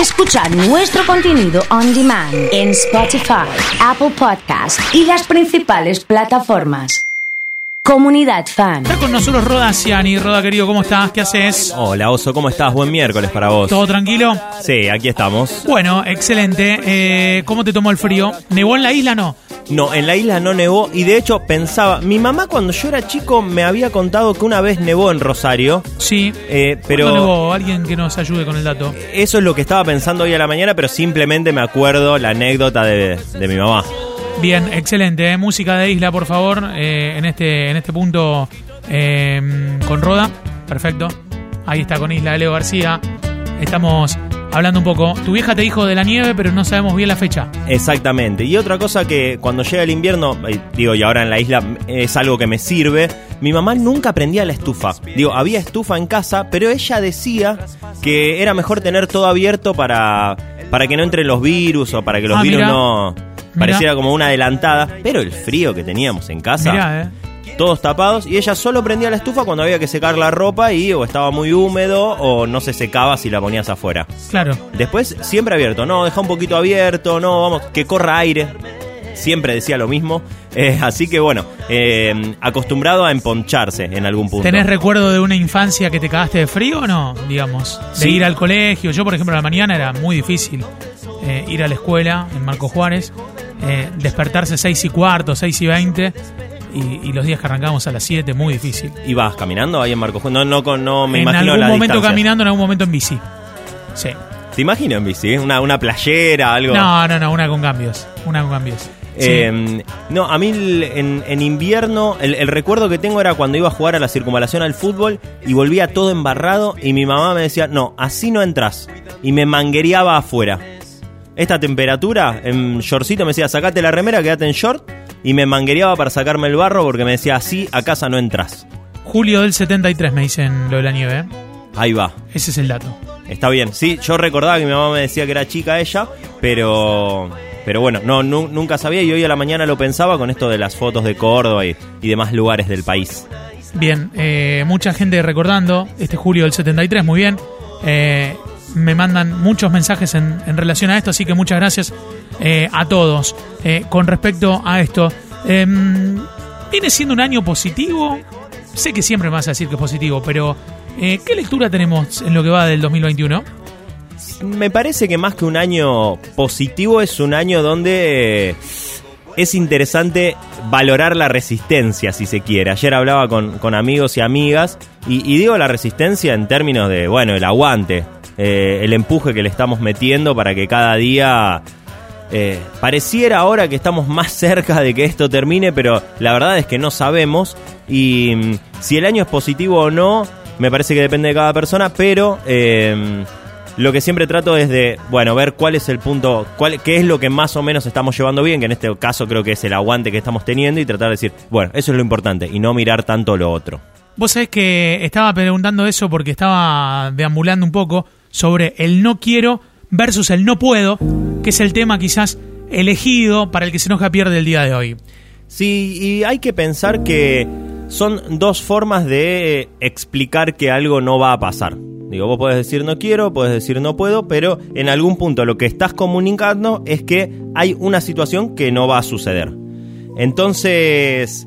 Escucha nuestro contenido on demand en Spotify, Apple Podcast y las principales plataformas. Comunidad Fan. Está con nosotros Roda Ciani. Roda, querido, ¿cómo estás? ¿Qué haces? Hola Oso, ¿cómo estás? Buen miércoles para vos. ¿Todo tranquilo? Sí, aquí estamos. Bueno, excelente. Eh, ¿Cómo te tomó el frío? ¿Nevó en la isla no? No, en la isla no nevó y de hecho pensaba, mi mamá cuando yo era chico me había contado que una vez nevó en Rosario. Sí. Eh, pero ¿Cuándo nevó? Alguien que nos ayude con el dato. eso es lo que estaba pensando hoy a la mañana, pero simplemente me acuerdo la anécdota de, de mi mamá. Bien, excelente. ¿eh? Música de isla, por favor. eh, en, este, en este punto eh, con Roda. Perfecto. Ahí está con Isla de Leo García. Estamos hablando un poco. Tu vieja te dijo de la nieve, pero no sabemos bien la fecha. Exactamente. Y otra cosa que cuando llega el invierno, eh, digo, y ahora en la isla es algo que me sirve, mi mamá nunca prendía la estufa. Digo, había estufa en casa, pero ella decía que era mejor tener todo abierto para, para que no entren los virus o para que los Ah, virus no... Pareciera como una adelantada, pero el frío que teníamos en casa, Mirá, ¿eh? todos tapados, y ella solo prendía la estufa cuando había que secar la ropa y o estaba muy húmedo o no se secaba si la ponías afuera. Claro. Después siempre abierto, no, deja un poquito abierto, no, vamos, que corra aire. Siempre decía lo mismo. Eh, así que bueno, eh, acostumbrado a emponcharse en algún punto. ¿Tenés recuerdo de una infancia que te cagaste de frío o no? Digamos, de Sí. ir al colegio. Yo, por ejemplo, a la mañana era muy difícil eh, ir a la escuela en Marco Juárez, eh, despertarse 6 y cuarto, 6 y 20, y, y los días que arrancábamos a las 7, muy difícil. ¿Ibas caminando ahí en Marco? No, no, no me en imagino algún la momento distancia. caminando, en algún momento en bici. Sí. ¿Te imagino en bici? Una, una playera, algo. No, no, no, una con cambios. Una con cambios. Sí. Eh, no, a mí en invierno el, el recuerdo que tengo era cuando iba a jugar a la circunvalación al fútbol y volvía todo embarrado y mi mamá me decía, no, así no entras. Y me manguereaba afuera. Esta temperatura, en shortcito me decía, sacate la remera, quédate en short. Y me manguereaba para sacarme el barro porque me decía, así a casa no entras. Julio del 73 me dicen lo de la nieve. ¿eh? Ahí va. Ese es el dato. Está bien. Sí, yo recordaba que mi mamá me decía que era chica ella, pero pero bueno, no nu- nunca sabía y hoy a la mañana lo pensaba con esto de las fotos de Córdoba y, y demás lugares del país. Bien, eh, mucha gente recordando este julio del 73, muy bien. Eh, me mandan muchos mensajes en, en relación a esto, así que muchas gracias eh, a todos. Eh, con respecto a esto, em, ¿viene siendo un año positivo? Sé que siempre me vas a decir que es positivo, pero eh, ¿qué lectura tenemos en lo que va del 2021? Me parece que más que un año positivo es un año donde es interesante valorar la resistencia, si se quiere. Ayer hablaba con, con amigos y amigas y digo la resistencia en términos de, bueno, el aguante, eh, el empuje que le estamos metiendo para que cada día... eh, pareciera ahora que estamos más cerca de que esto termine, pero la verdad es que no sabemos. Y mm, si el año es positivo o no, me parece que depende de cada persona, pero eh, lo que siempre trato es de, bueno, ver cuál es el punto, cuál, qué es lo que más o menos estamos llevando bien, que en este caso creo que es el aguante que estamos teniendo, y tratar de decir, bueno, eso es lo importante, y no mirar tanto lo otro. Vos sabés que estaba preguntando eso porque estaba deambulando un poco sobre el no quiero versus el no puedo, que es el tema quizás elegido para el que se enoja pierde el día de hoy. Sí, y hay que pensar que son dos formas de explicar que algo no va a pasar. Digo, vos podés decir no quiero, podés decir no puedo, pero en algún punto lo que estás comunicando es que hay una situación que no va a suceder. Entonces,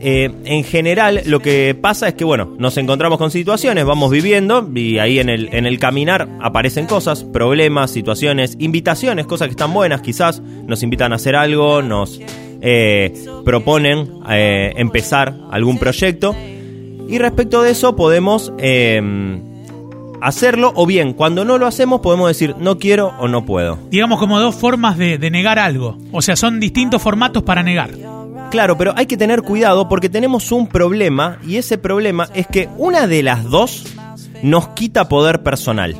eh, en general lo que pasa es que, bueno, nos encontramos con situaciones, vamos viviendo y ahí en el, en el caminar aparecen cosas, problemas, situaciones, invitaciones, cosas que están buenas quizás, nos invitan a hacer algo, nos eh, proponen eh, empezar algún proyecto y respecto de eso podemos eh, hacerlo o bien, cuando no lo hacemos podemos decir no quiero o no puedo. Digamos como dos formas de, de negar algo. O sea, son distintos formatos para negar. Claro, pero hay que tener cuidado porque tenemos un problema y ese problema es que una de las dos nos quita poder personal.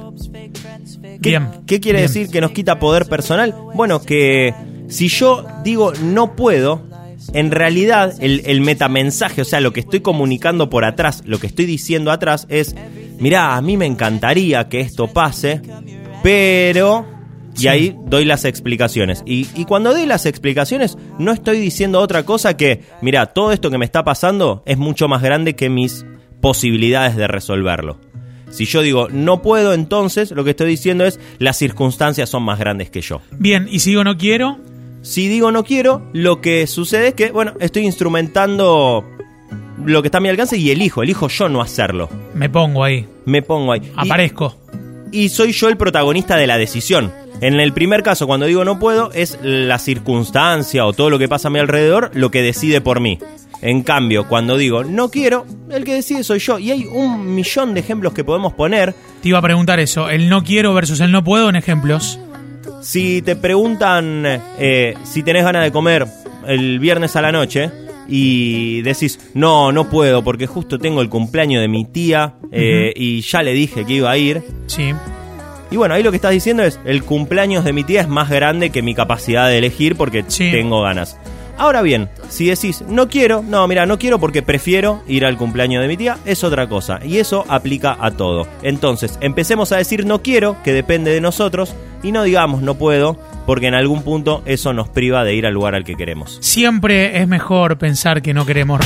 ¿Qué, Bien, ¿qué quiere bien. decir que nos quita poder personal? Bueno, que si yo digo no puedo, en realidad el, el metamensaje, o sea, lo que estoy comunicando por atrás, lo que estoy diciendo atrás es, mirá, a mí me encantaría que esto pase, pero... Y Sí. ahí doy las explicaciones. Y, y cuando doy las explicaciones, no estoy diciendo otra cosa que, mira, todo esto que me está pasando es mucho más grande que mis posibilidades de resolverlo. Si yo digo no puedo, entonces lo que estoy diciendo es las circunstancias son más grandes que yo. Bien, y si digo no quiero, Si digo no quiero, lo que sucede es que, bueno, estoy instrumentando lo que está a mi alcance y elijo, elijo yo no hacerlo. me pongo ahí, Me pongo ahí. Y- aparezco. y soy yo el protagonista de la decisión. En el primer caso, cuando digo no puedo, es la circunstancia o todo lo que pasa a mi alrededor lo que decide por mí. En cambio, cuando digo no quiero, el que decide soy yo. Y hay un millón de ejemplos que podemos poner. Te iba a preguntar eso, el no quiero versus el no puedo en ejemplos. Si te preguntan eh, si tenés ganas de comer el viernes a la noche y decís, no, no puedo porque justo tengo el cumpleaños de mi tía eh, y ya le dije que iba a ir, Sí. Y bueno, ahí lo que estás diciendo es, el cumpleaños de mi tía es más grande que mi capacidad de elegir porque Sí. tengo ganas. Ahora bien, si decís, no quiero, no, mira, no quiero porque prefiero ir al cumpleaños de mi tía, es otra cosa. Y eso aplica a todo. Entonces, empecemos a decir no quiero, que depende de nosotros, y no digamos no puedo, porque en algún punto eso nos priva de ir al lugar al que queremos. Siempre es mejor pensar que no queremos.